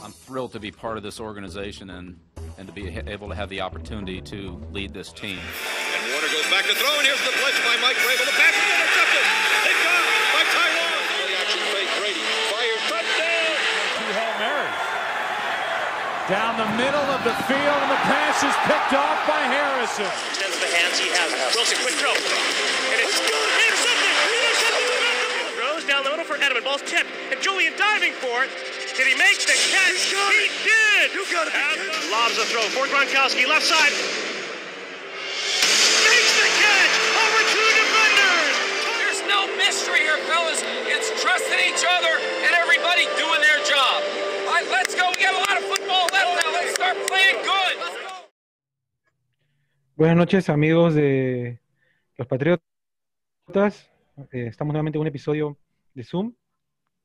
I'm thrilled to be part of this organization and, and to be able to have the opportunity to lead this team. And Warner goes back to throw, and here's the blitz by Mike Vrabel. The pass is intercepted. It's gone by Tyrone. Play action fake. Brady fires touchdown. Two Hail Marys. Down the middle of the field, and the pass is picked off by Harrison. Extends the hands he has. Wilson, quick throw. And it's intercepted. Intercepted. Throws down the middle for Edelman. Ball's tipped. And Julian diving for it. Did he make the catch? He did. You got it. Lobs the throw for Gronkowski. Left side. Makes the catch. Over two defenders. There's no mystery here, fellas. It's trusting each other and everybody doing their job. All right, let's go. We got a lot of football left now. Let's start playing good. Let's go. Buenas noches, amigos de los Patriotas. Eh, estamos nuevamente en un episodio de Zoom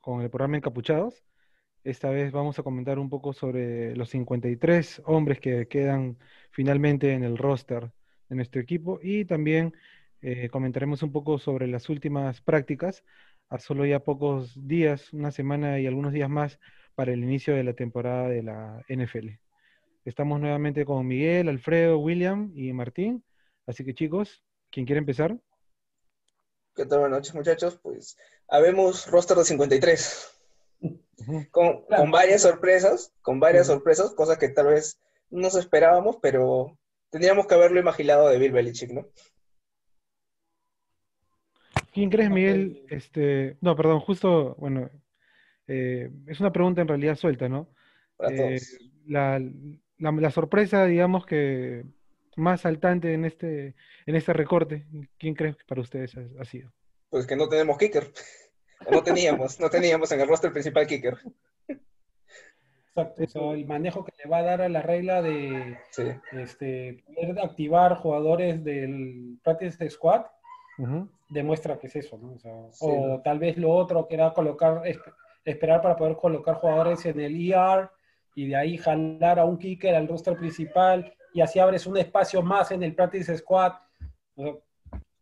con el programa Encapuchados. Esta vez vamos a comentar un poco sobre los 53 hombres que quedan finalmente en el roster de nuestro equipo y también eh, comentaremos un poco sobre las últimas prácticas a solo ya pocos días, una semana y algunos días más para el inicio de la temporada de la NFL. Estamos nuevamente con Miguel, Alfredo, William y Martín. Así que chicos, ¿quién quiere empezar? ¿Qué tal? Buenas noches, muchachos. Pues habemos roster de 53. Con, con varias sorpresas, con varias sorpresas, cosas que tal vez no nos esperábamos, pero tendríamos que haberlo imaginado de Bill Belichick, ¿no? ¿Quién crees, Miguel? Este, no, perdón, justo, bueno, eh, es una pregunta en realidad suelta, ¿no? Para Eh, todos. la, la- la sorpresa, digamos que más saltante en este, en este recorte, ¿quién crees que para ustedes ha, ha sido? Pues que no tenemos kicker. No teníamos, no teníamos en el roster principal kicker. Exacto, o sea, el manejo que le va a dar a la regla de Sí. este, poder activar jugadores del Practice Squad demuestra que es eso, ¿no? O, sea, Sí. o tal vez lo otro que era colocar, es- esperar para poder colocar jugadores en el ER y de ahí jalar a un kicker al roster principal y así abres un espacio más en el Practice Squad. O sea,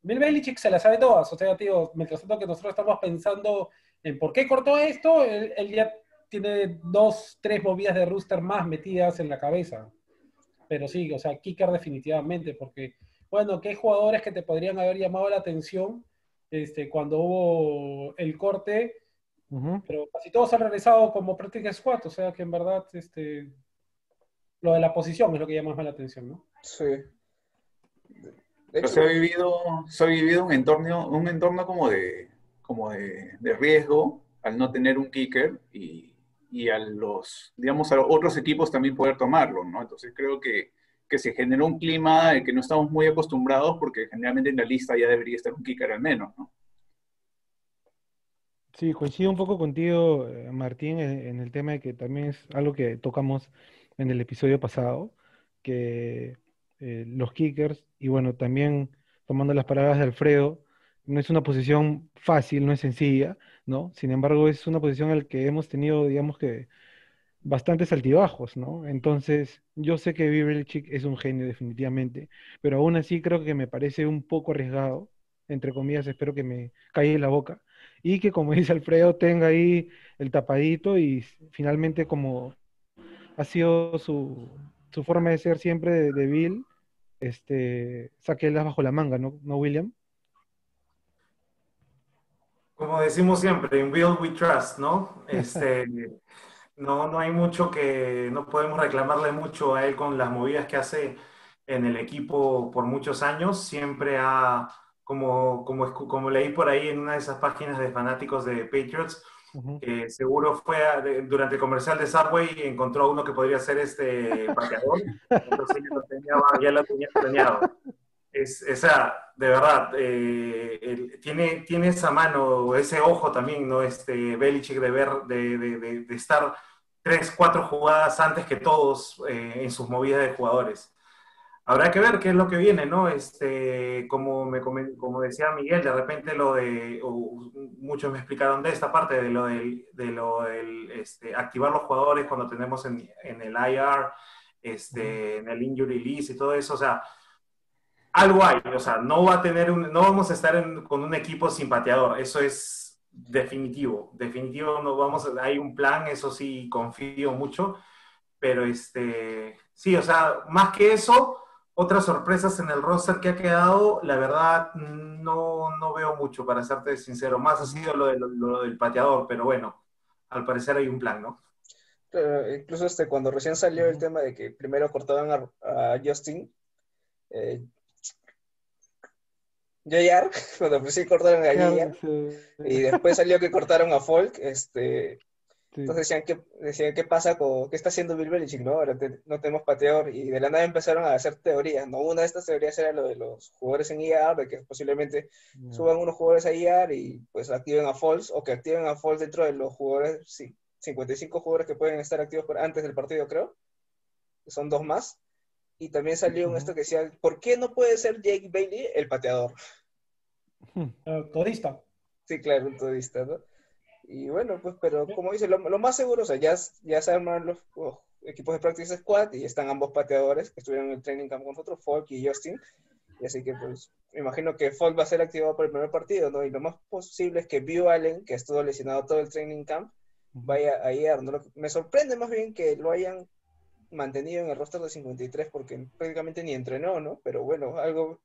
Bill Belichick se la sabe todas, o sea, tío, mientras tanto que nosotros estamos pensando en por qué cortó esto, él, él ya tiene dos, tres movidas de rooster más metidas en la cabeza. Pero sí, o sea, kicker definitivamente, porque, bueno, ¿qué jugadores que te podrían haber llamado la atención este, cuando hubo el corte? Pero casi todos han regresado como practice squad, o sea que en verdad este, lo de la posición es lo que llama más la atención, ¿no? Sí. De Pero hecho, se ha vivido, se ha vivido un entorno, un entorno como de, como de, de riesgo al no tener un kicker y, y a los, digamos, a los otros equipos también poder tomarlo, ¿no? Entonces creo que, que se generó un clima del que no estamos muy acostumbrados porque generalmente en la lista ya debería estar un kicker al menos, ¿no? Sí, coincido un poco contigo, eh, Martín, en, en el tema de que también es algo que tocamos en el episodio pasado, que eh, los kickers, y bueno, también tomando las palabras de Alfredo, no es una posición fácil, no es sencilla, ¿no? Sin embargo, es una posición en la que hemos tenido, digamos que, bastantes altibajos, ¿no? Entonces, yo sé que Bill Belichick es un genio definitivamente, pero aún así creo que me parece un poco arriesgado, entre comillas, espero que me calle la boca, y que como dice Alfredo tenga ahí el tapadito y finalmente como ha sido su, su forma de ser siempre de, de Bill, este, saque el as bajo la manga, ¿no, ¿no, William? Como decimos siempre, en Build We Trust, ¿no? Este, no, no hay mucho que, no podemos reclamarle mucho a él con las movidas que hace en el equipo por muchos años. Siempre ha, como, como, como leí por ahí en una de esas páginas de fanáticos de Patriots, Seguro fue durante el comercial de Subway y encontró uno que podría ser este pateador, entonces ya lo tenía, ya lo tenía planeado. Es, o sea, de verdad, eh, tiene, tiene esa mano, ese ojo también, ¿no? Este Belichick de ver, de- de estar tres, cuatro jugadas antes que todos eh, en sus movidas de jugadores. Habrá que ver qué es lo que viene, ¿no? Este, como, me, como decía Miguel, de repente lo de, o muchos me explicaron de esta parte, de lo del, de lo del este, activar los jugadores cuando tenemos en, en el IR, este, en el injury list y todo eso, o sea, algo hay, o sea, no va a tener un, no vamos a estar en- con un equipo sin pateador, eso es definitivo, definitivo no vamos, hay un plan, eso sí confío mucho, pero este, sí, o sea, más que eso, otras sorpresas en el roster que ha quedado, la verdad no, no veo mucho, para serte sincero, más ha sido lo, de- lo- lo del pateador, pero bueno, al parecer hay un plan, ¿no? Pero incluso este, cuando recién salió el tema de que primero cortaban a, a Justin, eh, JR, cuando recién cortaron a JR, y después salió que cortaron a Folk, este, entonces decían que decían qué pasa con qué está haciendo Bill Belichick, ¿no? Ahora te- no tenemos pateador y de la nada empezaron a hacer teorías, ¿no? Una de estas teorías era lo de los jugadores en IR, de que posiblemente suban unos jugadores a IR y pues activen a Falls o que activen a Falls dentro de los jugadores, sí, 55 jugadores que pueden estar activos por- antes del partido, creo. Son dos más. Y también salió un esto que decía, ¿por qué no puede ser Jake Bailey el pateador? Todista. Sí, claro, un todista, ¿no? Y bueno, pues, pero como dice, lo, lo más seguro, o sea, ya, ya se armaron los, los equipos de Practice Squad y están ambos pateadores que estuvieron en el training camp con nosotros, Falk y Justin. Y así que, pues, me imagino que Falk va a ser activado para el primer partido, ¿no? Y lo más posible es que View Allen, que estuvo lesionado todo el training camp, vaya a ir, ¿no? Me sorprende más bien que lo hayan mantenido en el roster de 53 porque prácticamente ni entrenó, ¿no? Pero bueno, algo,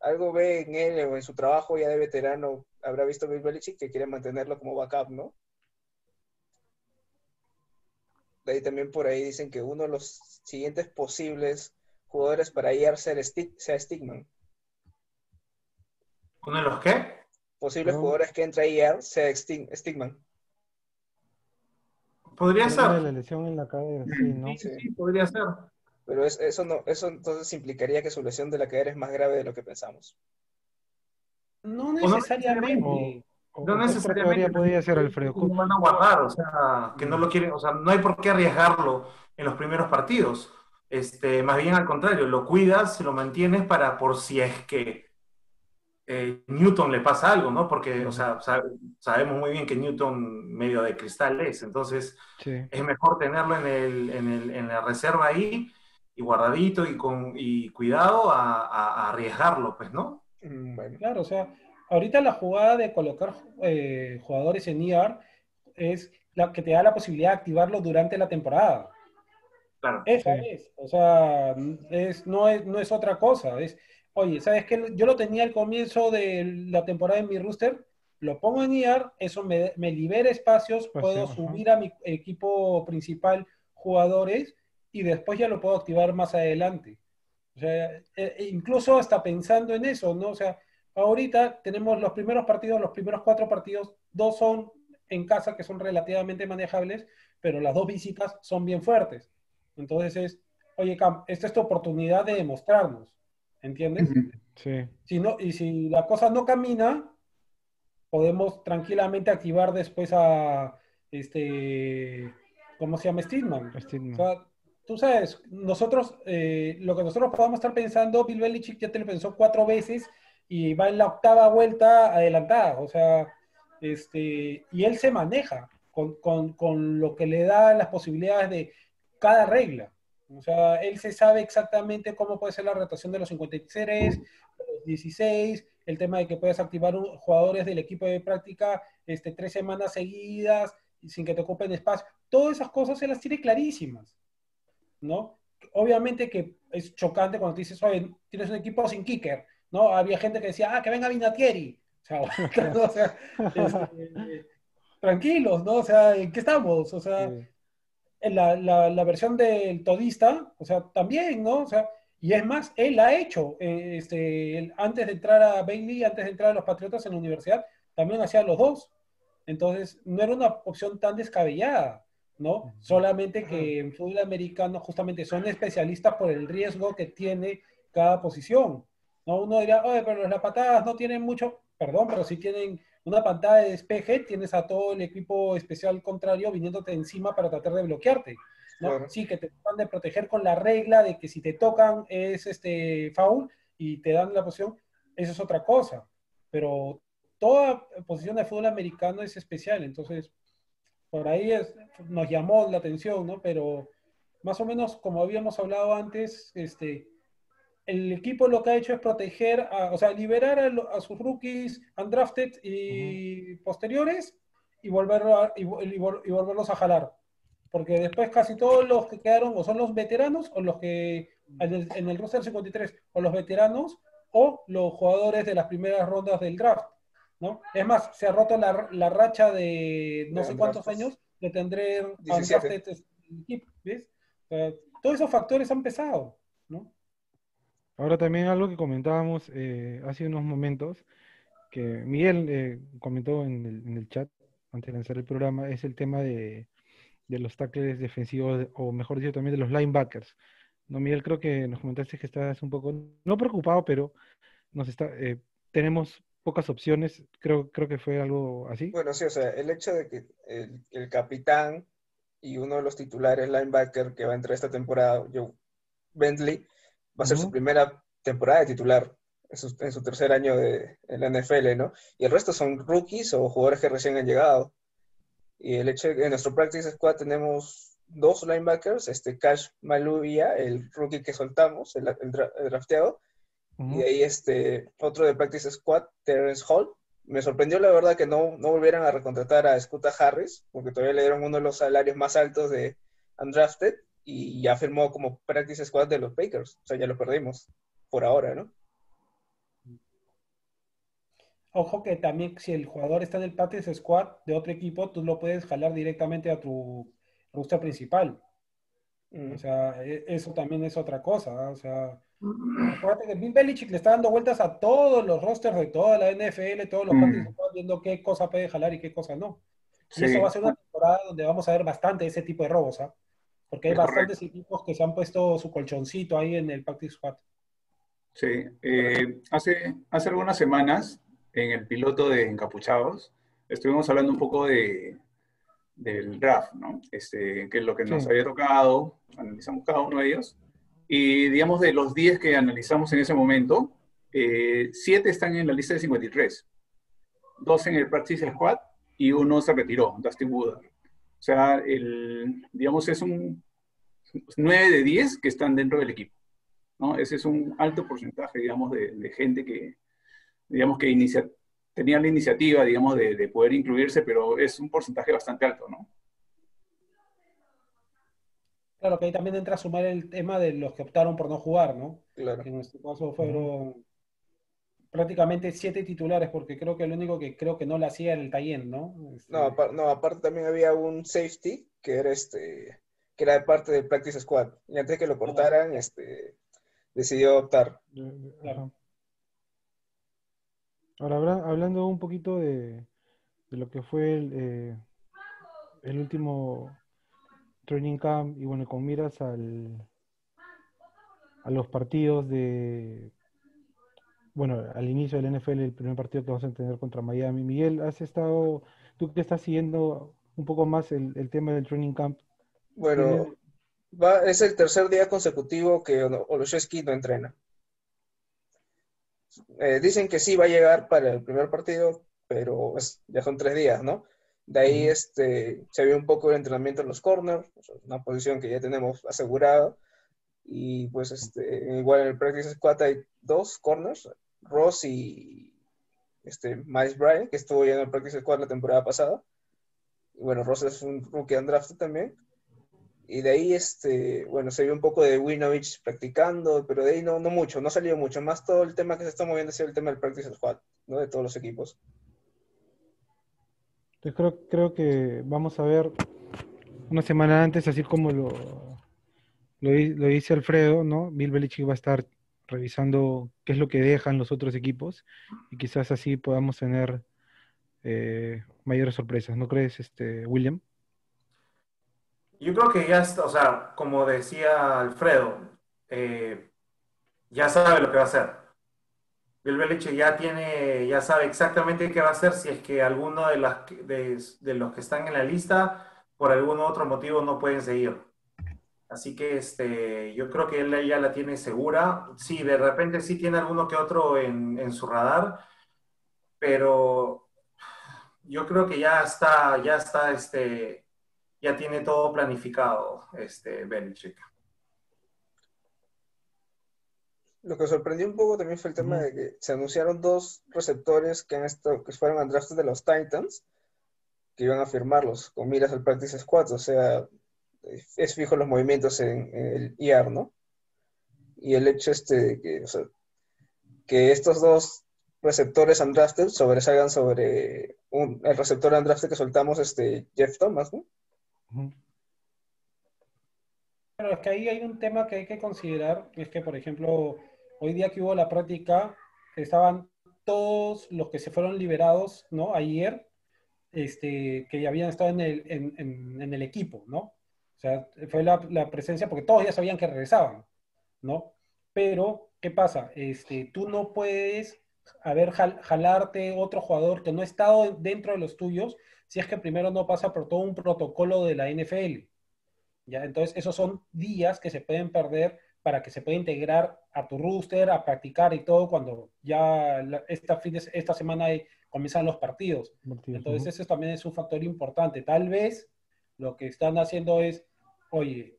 algo ve en él o en su trabajo ya de veterano, habrá visto Bill Belichick que quiere mantenerlo como backup, ¿no? De ahí también por ahí dicen que uno de los siguientes posibles jugadores para IR ser Stig- sea Stigman. ¿Uno de los qué? Posibles No. jugadores que entra a IR sea Stig- Stigman. Podría ser. la lesión en la cadera, sí, ¿no? Sí, sí, podría ser. Pero es- eso no, eso entonces implicaría que su lesión de la cadera es más grave de lo que pensamos. No no necesariamente. O- No o- ¿qué otra necesariamente. podría ser Alfredo? ¿Cómo van a guardar? O sea, que no lo quieren, o sea, no hay por qué arriesgarlo en los primeros partidos. Este, más bien al contrario, lo cuidas, lo mantienes para por si es que eh, Newton le pasa algo, ¿no? Porque, o sea, sa- sabemos muy bien que Newton medio de cristal es, entonces Sí. es mejor tenerlo en, el, en, el- en la reserva ahí y guardadito y con y cuidado a, a- a arriesgarlo, pues, ¿no? Mm, Bueno, Claro, o sea, ahorita la jugada de colocar eh, jugadores en IR es la que te da la posibilidad de activarlo durante la temporada. Claro. Esa es, o sea, es, no, es, no es otra cosa. Es, oye, ¿sabes qué? Yo lo tenía al comienzo de la temporada en mi rooster, lo pongo en IR, eso me, me libera espacios, Espacio, puedo subir a mi equipo principal jugadores y después ya lo puedo activar más adelante. O sea, e- e incluso hasta pensando en eso, ¿no? O sea, ahorita tenemos los primeros partidos, los primeros cuatro partidos, dos son en casa que son relativamente manejables, pero las dos visitas son bien fuertes. Entonces es, oye, Cam, esta es tu oportunidad de demostrarnos, ¿entiendes? Sí. Si no, y si la cosa no camina, podemos tranquilamente activar después a este, ¿cómo se llama? Steedman. Steedman. O sea, tú sabes, nosotros, eh, lo que nosotros podamos estar pensando, Bill Belichick ya te lo pensó cuatro veces y va en la octava vuelta adelantada. O sea, este, y él se maneja con, con, con lo que le da las posibilidades de cada regla. O sea, él se sabe exactamente cómo puede ser la rotación de los 53, los 16, el tema de que puedes activar jugadores del equipo de práctica este, tres semanas seguidas sin que te ocupen espacio. Todas esas cosas se las tiene clarísimas, ¿no? Obviamente que es chocante cuando te dices, oye, tienes un equipo sin kicker, ¿no? Había gente que decía, ah, que venga Vinatieri. O sea, ¿no? O sea, este, tranquilos, ¿no? O sea, ¿en qué estamos? O sea, en la, la, la versión del todista, o sea, también, ¿no? O sea, y es más, él ha hecho, eh, este, él, antes de entrar a Bailey, antes de entrar a los Patriotas en la universidad, también hacía los dos. Entonces, no era una opción tan descabellada, ¿no? Solamente que en fútbol americano justamente son especialistas por el riesgo que tiene cada posición. ¿no? Uno dirá, oye, pero las patadas no tienen mucho, perdón, pero si tienen una pantalla de despeje, tienes a todo el equipo especial contrario viniéndote encima para tratar de bloquearte. ¿no? Claro. Sí, que te tratan de proteger con la regla de que si te tocan es este foul y te dan la posición, eso es otra cosa. Pero toda posición de fútbol americano es especial, entonces por ahí es- nos llamó la atención, ¿no? Pero más o menos como habíamos hablado antes, este, el equipo lo que ha hecho es proteger, a, o sea, liberar a, lo- a sus rookies undrafted y posteriores y, volverlo a- y, vol- y vol- y volverlos a jalar. Porque después casi todos los que quedaron o son los veteranos o los que en el, en el roster 53 o los veteranos o los jugadores de las primeras rondas del draft. ¿No? Es más, se ha roto la, la racha de no De sé cuántos años de tener 17. undrafted en el equipo, todos esos factores han pesado, ¿no? Ahora también algo que comentábamos eh, hace unos momentos, que Miguel eh, comentó en el, en el chat antes de lanzar el programa, es el tema de, de los tackles defensivos, o mejor dicho, también de los linebackers. No, Miguel, creo que nos comentaste que estás un poco, no preocupado, pero nos está, eh, tenemos pocas opciones, creo, creo que fue algo así. Bueno, sí, o sea, el hecho de que el, el capitán y uno de los titulares linebacker que va a entrar esta temporada, Joe Bentley, va a ser su Ujú. primera temporada de titular en su, en su tercer año de, en la NFL, ¿no? Y el resto son rookies o jugadores que recién han llegado. Y el hecho de que en nuestro practice squad tenemos dos linebackers, este Cash Maluvia, el rookie que soltamos, el, el el drafteado, Y de ahí este, otro de Practice Squad, Terrence Hall. Me sorprendió la verdad que no, no volvieran a recontratar a Scuta Harris, porque todavía le dieron uno de los salarios más altos de Undrafted y ya firmó como Practice Squad de los Bakers. O sea, ya lo perdimos por ahora, ¿no? Ojo que también si el jugador está en el practice squad de otro equipo, tú lo puedes jalar directamente a tu roster principal. Mm. O sea, e- eso también es otra cosa. O sea, acuérdate que Bill Belichick le está dando vueltas a todos los rosters de toda la NFL, todos los Mm. squad, viendo qué cosa puede jalar y qué cosa no. Y eso va a ser una temporada donde vamos a ver bastante ese tipo de robos, ¿ah? Porque hay Es bastantes equipos que se han puesto su colchoncito ahí en el practice squad. Sí, eh, hace, hace algunas semanas, en el piloto de Encapuchados, estuvimos hablando un poco de, del draft, ¿no? Este, que es lo que nos Sí. había tocado, analizamos cada uno de ellos, y digamos de los 10 que analizamos en ese momento, 7 están en la lista de 53, dos en el Practice Squad y uno se retiró, Dustin Woodard. O sea, el, digamos, es un 9 de 10 que están dentro del equipo. ¿no? Ese es un alto porcentaje, digamos, de, de gente que, digamos, que inicia, tenía la iniciativa, digamos, de, de poder incluirse, pero es un porcentaje bastante alto, ¿no? Claro que ahí también entra a sumar el tema de los que optaron por no jugar, ¿no? Claro. Que en este caso fueron prácticamente siete titulares, porque creo que el único que creo que no le hacía era el Tayen, ¿no? Este, No, apar- no, aparte también había un safety que era este que era de parte del Practice Squad. Y antes que lo cortaran, este decidió optar. Claro. Ahora, habla- hablando un poquito de, de lo que fue el, eh, el último training camp y bueno, con miras al, a los partidos de, bueno, al inicio del NFL, el primer partido que vamos a tener contra Miami. Miguel, ¿has estado, tú que estás siguiendo un poco más el, el tema del training camp? Bueno, va, es el tercer día consecutivo que Olszewski no entrena. Eh, dicen que sí va a llegar para el primer partido, pero es- ya son tres días, ¿no? De ahí este, se vio un poco el entrenamiento en los corners, una posición que ya tenemos asegurada. Y pues este, igual en el Practice Squad hay dos corners, Ross y este, Miles Bryant, que estuvo ya en el Practice Squad la temporada pasada. Y bueno, Ross es un rookie undrafted también. Y de ahí, este, bueno, se vio un poco de Winovich practicando, pero de ahí no, no mucho, no salió mucho. Más todo el tema que se está moviendo sido el tema del practice squad, ¿no? De todos los equipos. Entonces creo, creo que vamos a ver una semana antes, así como lo, lo, lo dice Alfredo, ¿no? Bill Belichick va a estar revisando qué es lo que dejan los otros equipos y quizás así podamos tener eh, mayores sorpresas, ¿no crees, este, William? Yo creo que ya está, o sea, como decía Alfredo, eh, ya sabe lo que va a hacer. Bill Belichick ya tiene, ya sabe exactamente qué va a hacer si es que alguno de, las, de, de los que están en la lista por algún otro motivo no pueden seguir. Así que este, yo creo que él ya la tiene segura. Sí, de repente sí tiene alguno que otro en, en su radar, pero yo creo que ya está, ya está, este, ya tiene todo planificado, este, Belichick. Lo que sorprendió un poco también fue el tema de que se anunciaron dos receptores que, han estado, que fueron al draft de los Titans, que iban a firmarlos con miras al Practice Squad, o sea, es fijo los movimientos en, en el IAR, ¿no? Y el hecho este de que, o sea, que estos dos receptores undrafted sobresalgan sobre un, el receptor undrafted que soltamos, este Jeff Thomas, ¿no? Pero es que ahí hay un tema que hay que considerar, es que, por ejemplo, hoy día que hubo la práctica, estaban todos los que se fueron liberados, ¿no? Ayer, este, que habían estado en el, equipo, ¿no? O sea, fue la, la, presencia, porque todos ya sabían que regresaban, ¿no? Pero, ¿qué pasa? Este, tú no puedes, a ver, jal, jalarte otro jugador que no ha estado dentro de los tuyos si es que primero no pasa por todo un protocolo de la NFL. ¿ya? Entonces, esos son días que se pueden perder para que se pueda integrar a tu rooster, a practicar y todo cuando ya la, esta, fin de, esta semana hay, comienzan los partidos. Entonces, eso también es un factor importante. Tal vez lo que están haciendo es, oye,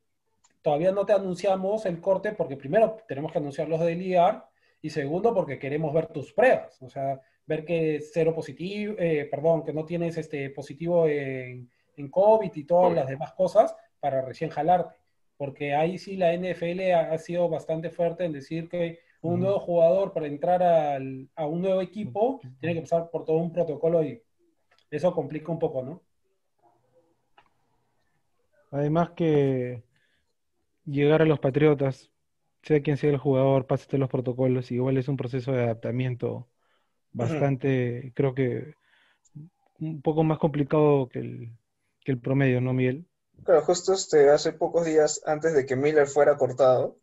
todavía no te anunciamos el corte porque primero tenemos que anunciar los del IAR y segundo porque queremos ver tus pruebas, o sea, ver que cero positivo, eh, perdón, que no tienes este positivo en, en COVID y todas las demás cosas para recién jalarte. Porque ahí sí la NFL ha, ha sido bastante fuerte en decir que un nuevo jugador para entrar al, a un nuevo equipo tiene que pasar por todo un protocolo y eso complica un poco, ¿no? Además que llegar a los Patriotas, sea quien sea el jugador, pásate los protocolos, igual es un proceso de adaptamiento bastante, uh -huh. creo que un poco más complicado que el, que el promedio, ¿no, Miguel? Claro, justo este, hace pocos días antes de que Miller fuera cortado,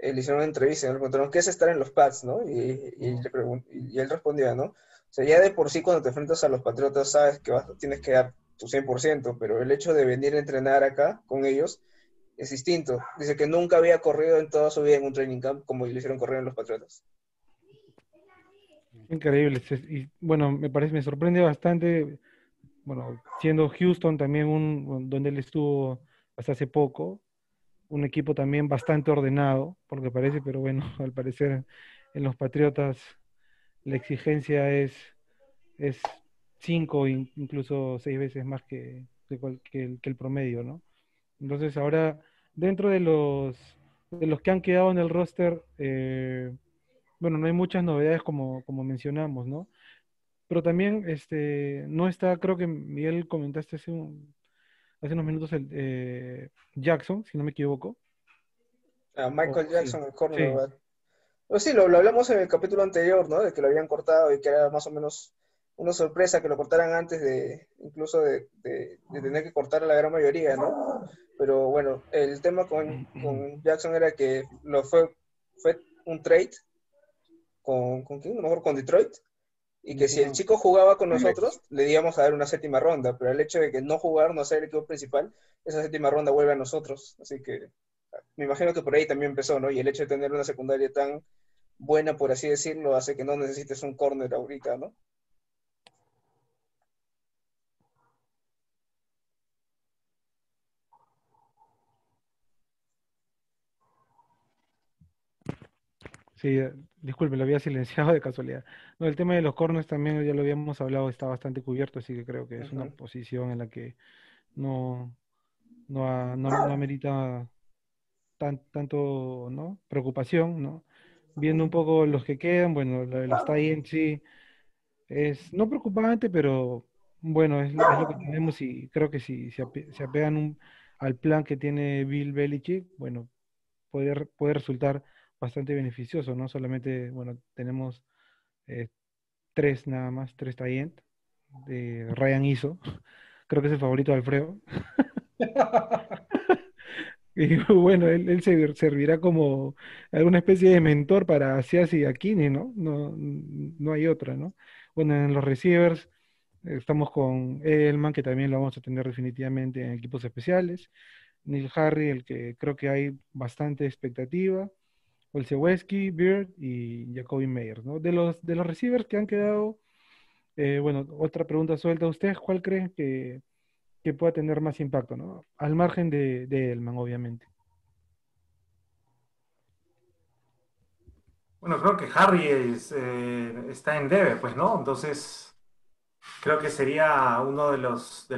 eh, le hicieron una entrevista y le preguntaron qué es estar en los Pats, ¿no? Y, y, uh -huh. y, él respondía, ¿no? O sea, ya de por sí cuando te enfrentas a los Patriotas sabes que vas, tienes que dar tu 100%, pero el hecho de venir a entrenar acá con ellos es distinto. Dice que nunca había corrido en toda su vida en un training camp como le hicieron correr en los Patriotas. Increíble. Y bueno, me parece, me sorprende bastante, bueno, siendo Houston también un, donde él estuvo hasta hace poco, un equipo también bastante ordenado, porque parece, pero bueno, al parecer en los Patriotas la exigencia es, es cinco, incluso seis veces más que, que, el, que el promedio, ¿no? Entonces ahora, dentro de los, de los que han quedado en el roster, eh, bueno, no hay muchas novedades como, como mencionamos, ¿no? Pero también este, no está, creo que Miguel comentaste hace, un, hace unos minutos el eh, Jackson, si no me equivoco. Ah, Michael oh, Jackson, sí. el cornerback. Sí. Pues sí, lo, lo, hablamos en el capítulo anterior, ¿no? De que lo habían cortado y que era más o menos una sorpresa que lo cortaran antes de, incluso de, de, de tener que cortar a la gran mayoría, ¿no? Pero bueno, el tema con, con Jackson era que lo fue, fue un trade con, ¿con quién? A lo mejor con Detroit. Y que si el chico jugaba con nosotros, le íbamos a dar una séptima ronda. Pero el hecho de que no jugar, no ser el equipo principal, esa séptima ronda vuelve a nosotros. Así que me imagino que por ahí también empezó, ¿no? Y el hecho de tener una secundaria tan buena, por así decirlo, hace que no necesites un corner ahorita, ¿no? Sí, disculpe, lo había silenciado de casualidad. No, el tema de los corners también ya lo habíamos hablado, está bastante cubierto, así que creo que es una posición en la que no, no, ha, no, no amerita tan, tanto ¿no? preocupación, ¿no? Viendo un poco los que quedan, bueno, lo de los tie sí es no preocupante, pero bueno, es, es, lo que tenemos y creo que si se, ape, se apegan un, al plan que tiene Bill Belichick, bueno, puede, puede resultar bastante beneficioso, ¿no? Solamente, bueno, tenemos eh, tres nada más, tres tie de Ryan Iso. Creo que es el favorito de Alfredo. y bueno, él, él, servirá como alguna especie de mentor para Asiasi y Aquini, ¿no? ¿no? No hay otra, ¿no? Bueno, en los receivers estamos con Edelman, que también lo vamos a tener definitivamente en equipos especiales. Neil Harry, el que creo que hay bastante expectativa. Olszewski, Beard y Jacoby Meyer, ¿no? De los, de los receivers que han quedado, eh, bueno, otra pregunta suelta a ustedes, ¿cuál creen que, que, pueda tener más impacto, ¿no? Al margen de, Elman, obviamente. Bueno, creo que Harry eh, está en debe, pues, ¿no? Entonces, creo que sería uno de los, de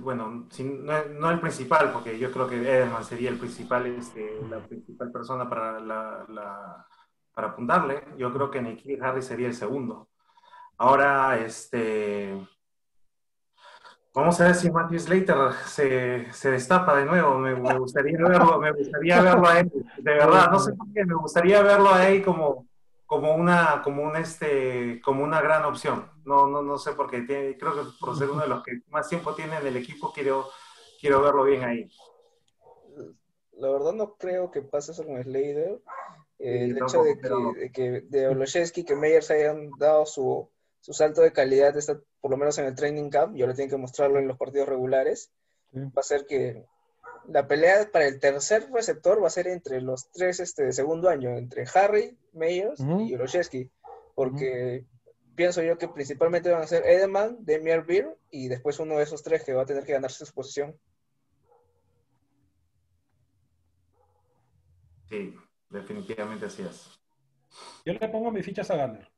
bueno, sin- no, no el principal, porque yo creo que Edelman sería el principal, este, la principal persona para, la, la- para apuntarle. Yo creo que Nikhil Harry sería el segundo. Ahora, este, vamos a ver si Matthew Slater se, se destapa de nuevo. Me, me gustaría verlo, me gustaría verlo a él, de verdad, no sé por qué, me gustaría verlo a él como, como una, como un este, como una gran opción. No, no, no sé por qué, tiene- creo que por ser uno de los que más tiempo tiene en el equipo, quiero, quiero verlo bien ahí. La verdad no creo que pase eso con Slater. Eh, Sí, el hecho de que, de que de que Meyers hayan dado su, su salto de calidad, esta- por lo menos en el training camp, y ahora tienen que mostrarlo en los partidos regulares, Sí. va a ser que la pelea para el tercer receptor va a ser entre los tres este, de segundo año, entre Harry, Meyers y Oloszewski, porque pienso yo que principalmente van a ser Edelman, Demian Beer y después uno de esos tres que va a tener que ganarse su posición. Sí, definitivamente así es. Yo le pongo mis fichas a Gunner.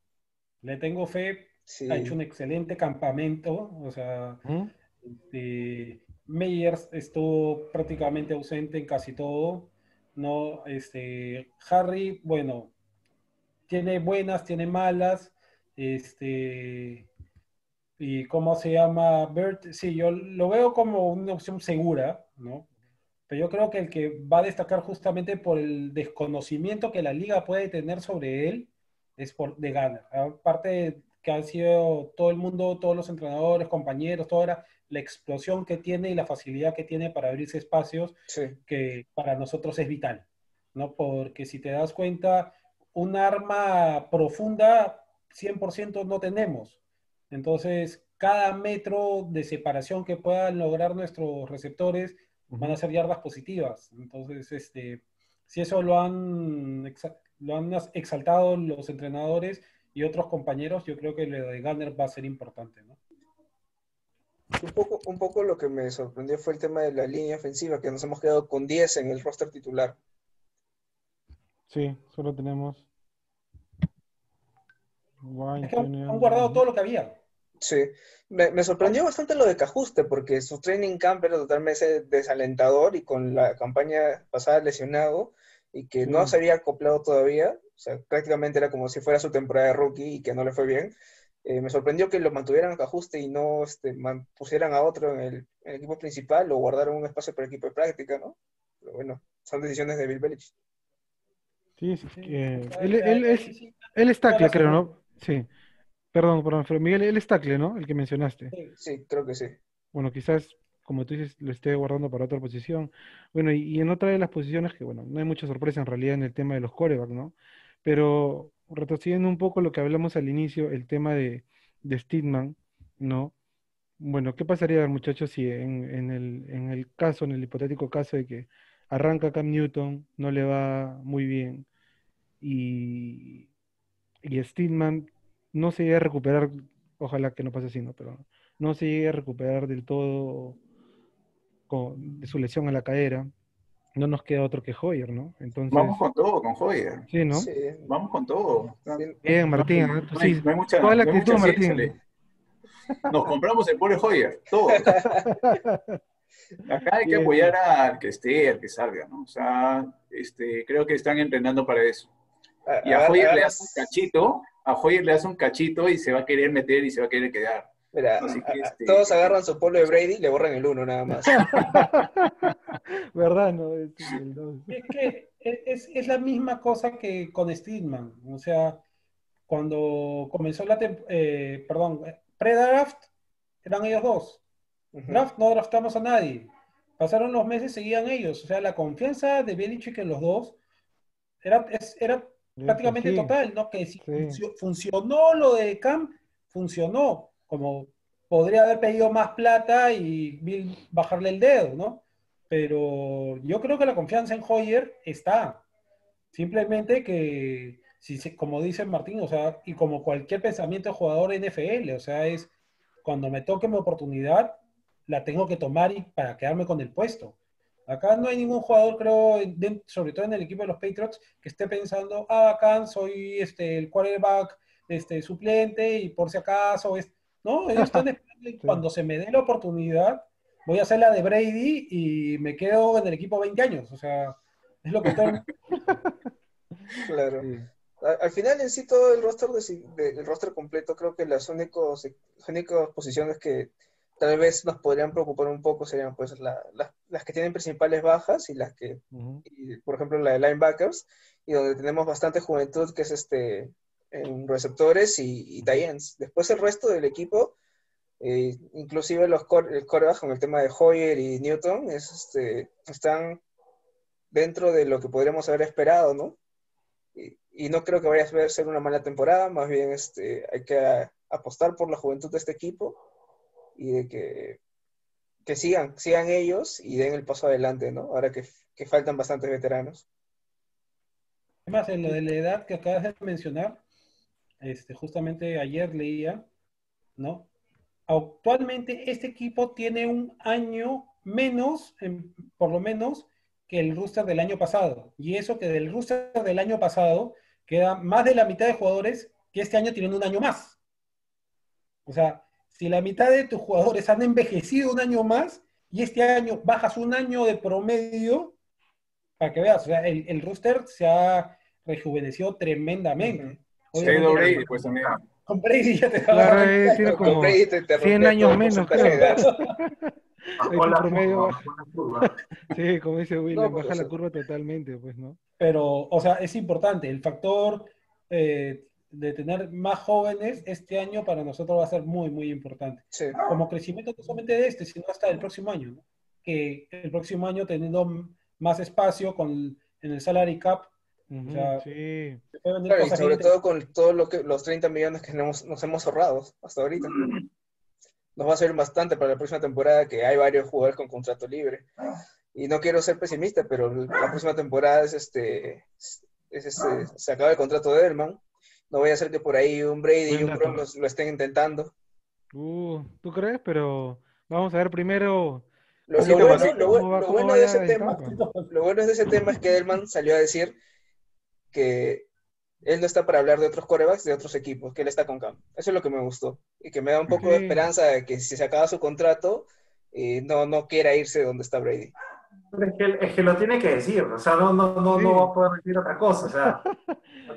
Le tengo fe. Sí. Ha hecho un excelente campamento. O sea, Ujú. este, Meyers estuvo prácticamente ausente en casi todo. No, este, Harry, bueno, tiene buenas, tiene malas. Este, y cómo se llama Bert, sí, yo lo veo como una opción segura, ¿no? Pero yo creo que el que va a destacar justamente por el desconocimiento que la liga puede tener sobre él es por de Gunner. Aparte que han sido todo el mundo, todos los entrenadores, compañeros, toda la, la explosión que tiene y la facilidad que tiene para abrirse espacios Sí. que para nosotros es vital, ¿no? Porque si te das cuenta, un arma profunda 100% no tenemos. Entonces, cada metro de separación que puedan lograr nuestros receptores van a ser yardas positivas. Entonces, este, si eso lo han, lo han exaltado los entrenadores y otros compañeros, yo creo que lo de Gunner va a ser importante, ¿no? Un poco, un poco lo que me sorprendió fue el tema de la línea ofensiva, que nos hemos quedado con 10 en el roster titular. Sí, solo tenemos. Wine, Es que han, guardado todo lo que había. Sí, me, me sorprendió bastante lo de Cajuste, porque su training camp era totalmente desalentador y con la campaña pasada lesionado y que no se había acoplado todavía, o sea, prácticamente era como si fuera su temporada de rookie y que no le fue bien. Eh, me sorprendió que lo mantuvieran a Cajuste y no este, man- pusieran a otro en el, en el equipo principal o guardaran un espacio para el equipo de práctica, ¿no? Pero bueno, son decisiones de Bill Belichick. Sí, sí, él, él es, él la creo. ¿no? Sí. Perdón, perdón, pero Miguel, él es tackle, ¿no? El que mencionaste. Sí. Sí, creo que sí. Bueno, quizás, como tú dices, lo esté guardando para otra posición. Bueno, y, y en otra de las posiciones que, bueno, no hay mucha sorpresa en realidad en el tema de los corebacks, ¿no? Pero retrocediendo un poco lo que hablamos al inicio, el tema de, de Steedman, ¿no? Bueno, ¿qué pasaría, muchachos, si en, en el, en el caso, en el hipotético caso de que arranca Cam Newton, no le va muy bien y, y Steedman no se llega a recuperar, ojalá que no pase así, ¿no? Pero no se llegue a recuperar del todo con, de su lesión a la cadera, no nos queda otro que Hoyer, ¿no? Entonces, Vamos con todo, con Hoyer. sí, ¿no? Sí, Vamos con todo. Bien, Martín, No, hay- sí, no hay mucha- toda la no hay actitud, mucha Martín. Nos compramos el pobre Hoyer, todo. Acá hay que apoyar al que esté, al que salga, ¿no? O sea, este, creo que están entrenando para eso. Y a Hoyer le hace un cachito, a Hoyer le hace un cachito y se va a querer meter y se va a querer quedar. Mira, este- todos agarran su polo de Brady y le borran el uno nada más. ¿Verdad? No, Es el dos. Es que es, es la misma cosa que con Steedman. O sea, cuando comenzó la eh, perdón, pre-draft, eran ellos dos. Ujú. Draft no draftamos a nadie. Pasaron los meses, seguían ellos. O sea, la confianza de Belichick en los dos era, es- era prácticamente Sí, total, ¿no? Que si Sí. funcio- funcionó lo de Camp, funcionó. Como podría haber pedido más plata y Bill bajarle el dedo, ¿no? Pero yo creo que la confianza en Hoyer está. Simplemente que, si, como dice Martín, o sea, y como cualquier pensamiento de jugador NFL, o sea, es cuando me toque mi oportunidad, la tengo que tomar y para quedarme con el puesto. Acá no hay ningún jugador, creo, de- sobre todo en el equipo de los Patriots, que esté pensando, ah, acá soy este, el quarterback este, suplente y por si acaso es... No, ellos están esperando y cuando se me dé la oportunidad, voy a hacer la de Brady y me quedo en el equipo 20 años. O sea, es lo que están... Claro. Al, al final, en sí, todo el roster, de, si- de- el roster completo, creo que las, únicos, únicas posiciones que tal vez nos podrían preocupar un poco serían pues la- la- las que tienen principales bajas y las que, y, por ejemplo, la de linebackers, y donde tenemos bastante juventud, que es este en receptores y, y. Después el resto del equipo, eh, inclusive los core- el corebacks con el tema de Hoyer y Newton, es, este, están dentro de lo que podríamos haber esperado, ¿no? Y, y no creo que vaya a ser una mala temporada, más bien este, hay que a- apostar por la juventud de este equipo y de que, que sigan, sigan ellos y den el paso adelante, ¿no? Ahora que, que faltan bastantes veteranos. Además, en lo de la edad que acabas de mencionar, este, justamente ayer leía, ¿no? Actualmente este equipo tiene un año menos, en- por lo menos, que el roster del año pasado. Y eso que del roster del año pasado queda más de la mitad de jugadores que este año tienen un año más. O sea, si la mitad de tus jugadores han envejecido un año más y este año bajas un año de promedio, para que veas, o sea, el, el se ha rejuvenecido tremendamente. Obviamente, Brady, pues también. Con Brady ya te va Claro, a Con como Brady te- te 100 rompe años menos, creo. la promedio curva, baja. bajó la curva. Sí, como dice William, No, pues, baja o la curva totalmente, pues, ¿no? Pero, o sea, es importante. El factor eh, de tener más jóvenes este año para nosotros va a ser muy, muy importante. Sí. Como crecimiento no solamente de este, sino hasta el próximo año. ¿no? Que el próximo año teniendo más espacio con, en el salary cap, Ujú, o sea, sí. Claro, y sobre todo con todo lo que los 30 millones que nos, nos hemos ahorrado hasta ahorita. Nos va a servir bastante para la próxima temporada, que hay varios jugadores con contrato libre. Y no quiero ser pesimista, pero la próxima temporada es este, es este se acaba el contrato de Edelman. No voy a ser que por ahí un Brady y un. Gronk los- lo estén intentando. Uh, ¿tú crees? Pero vamos a ver primero. Lo, lo bueno, lo, lo bueno de ese tema, lo bueno de ese tema es que Edelman salió a decir que él no está para hablar de otros corebacks de otros equipos, que él está con Cam. Eso es lo que me gustó. Y que me da un poco de esperanza de que si se acaba su contrato, eh, no, no quiera irse de donde está Brady. Es que, es que lo tiene que decir, o sea, no, no, no, Sí. no va a poder decir otra cosa, o sea,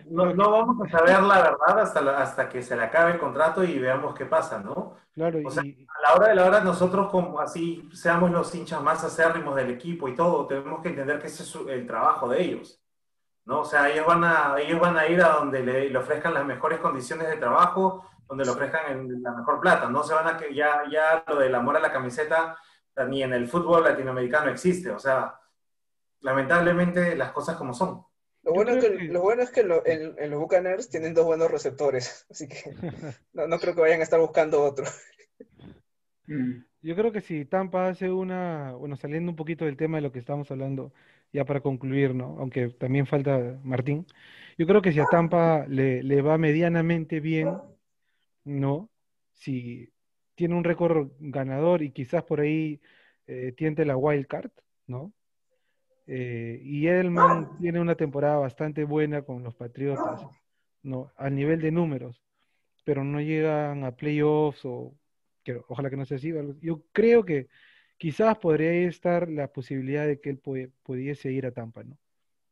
no, no vamos a saber la verdad hasta, la- hasta que se le acabe el contrato y veamos qué pasa, ¿no? Claro, O sea, y A la hora de la hora, nosotros, como así seamos los hinchas más acérrimos del equipo y todo, tenemos que entender que ese es su- el trabajo de ellos, ¿no? O sea, ellos van a, ellos van a ir a donde le, le ofrezcan las mejores condiciones de trabajo, donde le ofrezcan el- la mejor plata, no se van a que ya, ya lo del amor a la camiseta ni en el fútbol latinoamericano existe, o sea, lamentablemente las cosas como son. Lo bueno, es que, lo bueno es que lo- en, en los Buccaneers tienen dos buenos receptores, así que no, no creo que vayan a estar buscando otro. Mm. yo creo que si Tampa hace una, bueno, saliendo un poquito del tema de lo que estamos hablando, ya para concluir, ¿no? Aunque también falta Martín, yo creo que si a Tampa le, va medianamente bien, ¿no? Si tiene un récord ganador y quizás por ahí eh, tiente la wild card, ¿no? Eh, y Edelman tiene una temporada bastante buena con los Patriotas, ¿no? A nivel de números, pero no llegan a playoffs o ojalá que no sea así. Yo creo que quizás podría estar la posibilidad de que él pudiese ir a Tampa, ¿no?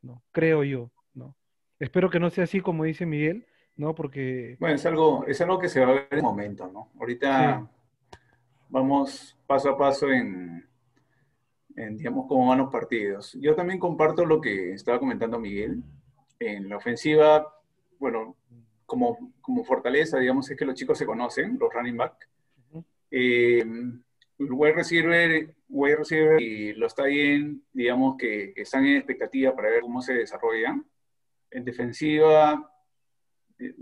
¿No? Creo yo, ¿no? Espero que no sea así como dice Miguel, ¿no? Porque Bueno, es algo, es algo que se va a ver en el momento, ¿no? Ahorita vamos paso a paso en, en, digamos, cómo van los partidos. Yo también comparto lo que estaba comentando Miguel. En la ofensiva, bueno, como, como fortaleza, digamos, es que los chicos se conocen, los running back. Eh, el wide receiver, wide receiver y los está bien, digamos, que, están en expectativa para ver cómo se desarrollan. En defensiva, eh,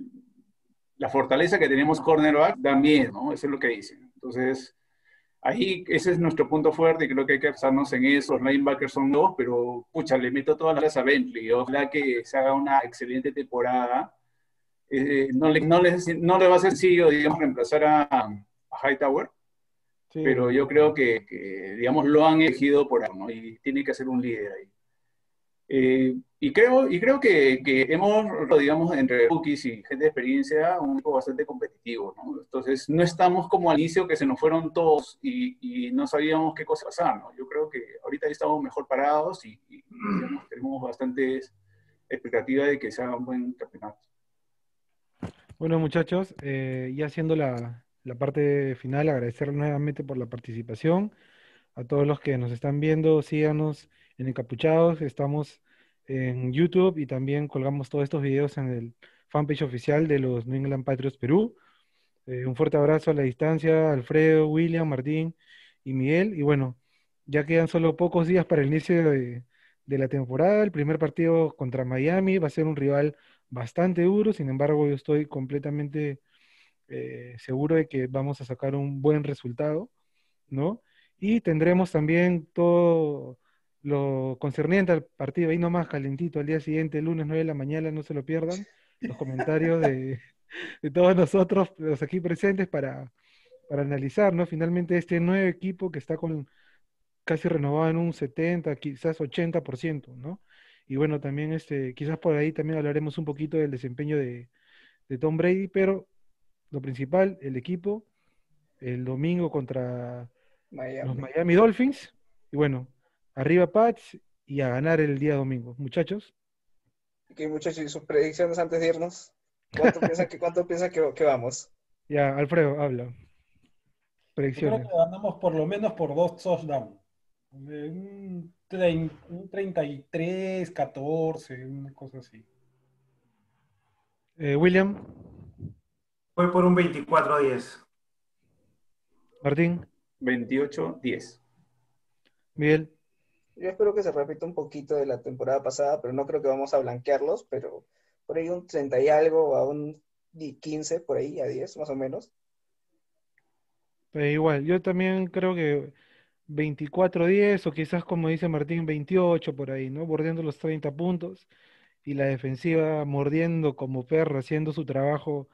la fortaleza que tenemos cornerback da miedo, ¿no? Eso es lo que dicen. Entonces, ahí ese es nuestro punto fuerte y creo que hay que basarnos en eso. Los linebackers son dos, pero pucha, le meto todas las a Bentley. Ojalá que se haga una excelente temporada. Eh, no, le, no, no le va a ser sencillo, digamos, reemplazar a, a Hightower, pero yo creo que, que, digamos, lo han elegido por algo, ¿no? Y tiene que ser un líder ahí. Eh, y creo, y creo que, que, hemos, digamos, entre rookies y gente de experiencia, un equipo bastante competitivo, ¿no? Entonces, no estamos como al inicio que se nos fueron todos y, y no sabíamos qué cosa pasar, ¿no? Yo creo que ahorita estamos mejor parados y, y digamos, tenemos bastantes expectativas de que sea un buen campeonato. Bueno, muchachos, eh, ya haciendo la, la parte final, agradecer nuevamente por la participación. A todos los que nos están viendo, síganos en Encapuchados. Estamos en YouTube y también colgamos todos estos videos en el fanpage oficial de los New England Patriots Perú. Eh, un fuerte abrazo a la distancia, Alfredo, William, Martín y Miguel. Y bueno, ya quedan solo pocos días para el inicio de, de la temporada. El primer partido contra Miami va a ser un rival bastante duro, sin embargo yo estoy completamente eh, seguro de que vamos a sacar un buen resultado, ¿no? Y tendremos también todo lo concerniente al partido, ahí nomás calentito, al día siguiente, el lunes 9 de la mañana, no se lo pierdan, los comentarios de, de todos nosotros, los aquí presentes, para, para analizar, ¿no? Finalmente este nuevo equipo que está con casi renovado en un 70, quizás 80%, ¿no? Y bueno, también este, quizás por ahí también hablaremos un poquito del desempeño de, de Tom Brady, pero lo principal, el equipo, el domingo contra Miami. los Miami Dolphins. Y bueno, arriba Pats y a ganar el día domingo. Muchachos. Ok, muchachos, ¿y sus predicciones antes de irnos? ¿Cuánto piensan que, cuánto piensan que, que vamos? Ya, Alfredo, habla. Yo Predicciones. creo que ganamos por lo menos por dos touchdowns. De Un, un 33, 14, una cosa así. Eh, William, Fue por un 24-10. Martín, 28-10. Miguel. Yo espero que se repita un poquito de la temporada pasada, pero no creo que vamos a blanquearlos, pero por ahí un 30 y algo a un 15, por ahí a 10 más o menos. Eh, igual, yo también creo que 24-10 o quizás como dice Martín, 28 por ahí, ¿no? Bordeando los 30 puntos y la defensiva mordiendo como perro, haciendo su trabajo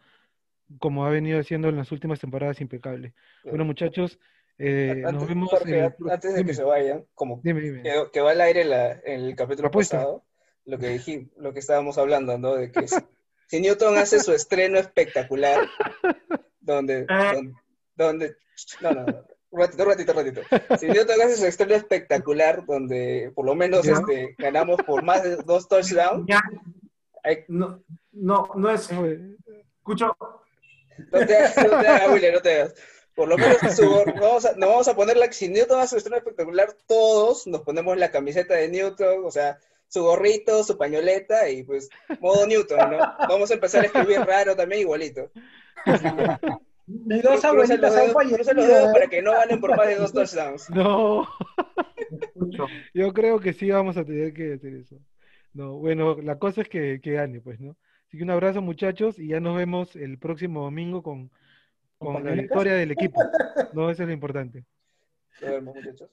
como ha venido haciendo en las últimas temporadas impecable. Bueno, muchachos, eh, nos Antes, vemos Jorge, el pro- antes de dime, que se vayan, como dime, dime. quedó, quedó al aire la- en el capítulo Apuesta. pasado, lo que dije, lo que estábamos hablando, ¿no? De que si, si Newton hace su estreno espectacular, donde, donde, donde- no, no, no, un ratito, un ratito, un ratito. Si Newton hace su estreno espectacular, donde por lo menos Ya. este, ganamos por más de dos touchdowns, hay- No, no, no es. Escucho. No te hagas, no te hagas, William, no te hagas. Por lo menos su gor- vamos a, nos vamos a poner la, si Newton hace su estreno espectacular, todos nos ponemos la camiseta de Newton, o sea, su gorrito, su pañoleta y pues modo Newton, ¿no? Vamos a empezar a escribir raro también igualito. Mis dos los han fallecido. ¿eh? para que no ganen por más de dos touchdowns. No, yo creo que sí vamos a tener que hacer eso. No, bueno, la cosa es que, que gane, pues, ¿no? Así que un abrazo, muchachos, y ya nos vemos el próximo domingo con, con la victoria del equipo. No, eso es lo importante. Nos vemos, muchachos.